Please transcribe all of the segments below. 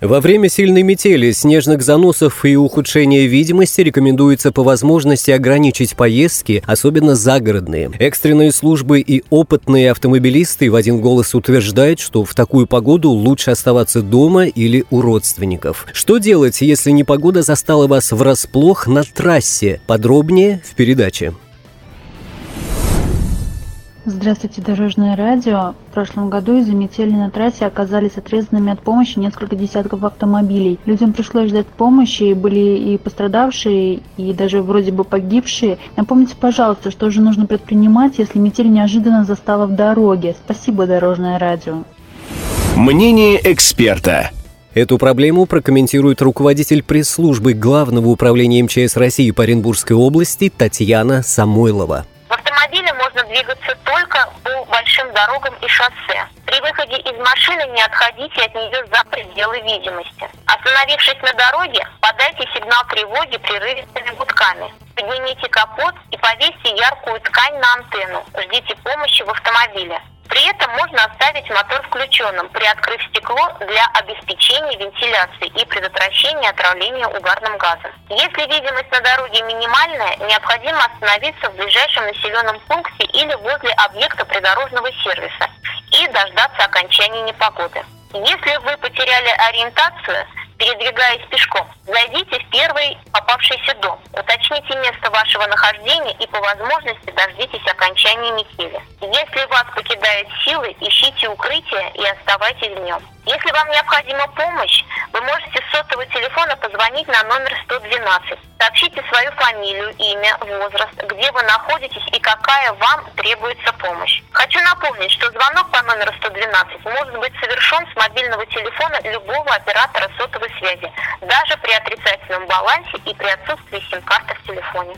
Во время сильной метели, снежных заносов и ухудшения видимости рекомендуется по возможности ограничить поездки, особенно загородные. Экстренные службы и опытные автомобилисты в один голос утверждают, что в такую погоду лучше оставаться дома или у родственников. Что делать, если непогода застала вас врасплох на трассе? Подробнее в передаче. Здравствуйте, Дорожное радио. В прошлом году из-за метели на трассе оказались отрезанными от помощи несколько десятков автомобилей. Людям пришлось ждать помощи, были и пострадавшие, и даже вроде бы погибшие. Напомните, пожалуйста, что же нужно предпринимать, если метель неожиданно застала в дороге. Спасибо, Дорожное радио. Мнение эксперта. Эту проблему прокомментирует руководитель пресс-службы Главного управления МЧС России по Оренбургской области Татьяна Самойлова можно двигаться только по большим дорогам и шоссе. При выходе из машины не отходите от нее за пределы видимости. Остановившись на дороге, подайте сигнал тревоги прерывистыми гудками. Поднимите капот и повесьте яркую ткань на антенну. Ждите помощи в автомобиле. При этом можно оставить мотор включенным, приоткрыв стекло для обеспечения вентиляции и предотвращения отравления угарным газом. Если видимость на дороге минимальная, необходимо остановиться в ближайшем населенном пункте или возле объекта придорожного сервиса и дождаться окончания непогоды. Если вы потеряли ориентацию, передвигаясь пешком, зайдите в первый попавшийся дом, уточните место вашего нахождения и по возможности дождитесь окончания метели. Если вас покидают силы, ищите укрытие и оставайтесь в нем. Если вам необходима помощь, вы можете с сотового телефона позвонить на номер 112. Сообщите свою фамилию, имя, возраст, где вы находитесь и какая вам требуется помощь. Хочу напомнить, что звонок по номеру 112 может быть совершен с мобильного телефона любого оператора сотовой связи, при отрицательном балансе и при отсутствии сим-карты в телефоне.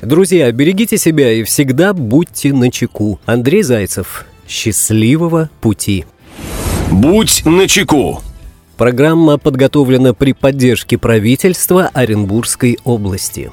Друзья, берегите себя и всегда будьте начеку. Андрей Зайцев. Счастливого пути. Будь начеку. Программа подготовлена при поддержке правительства Оренбургской области.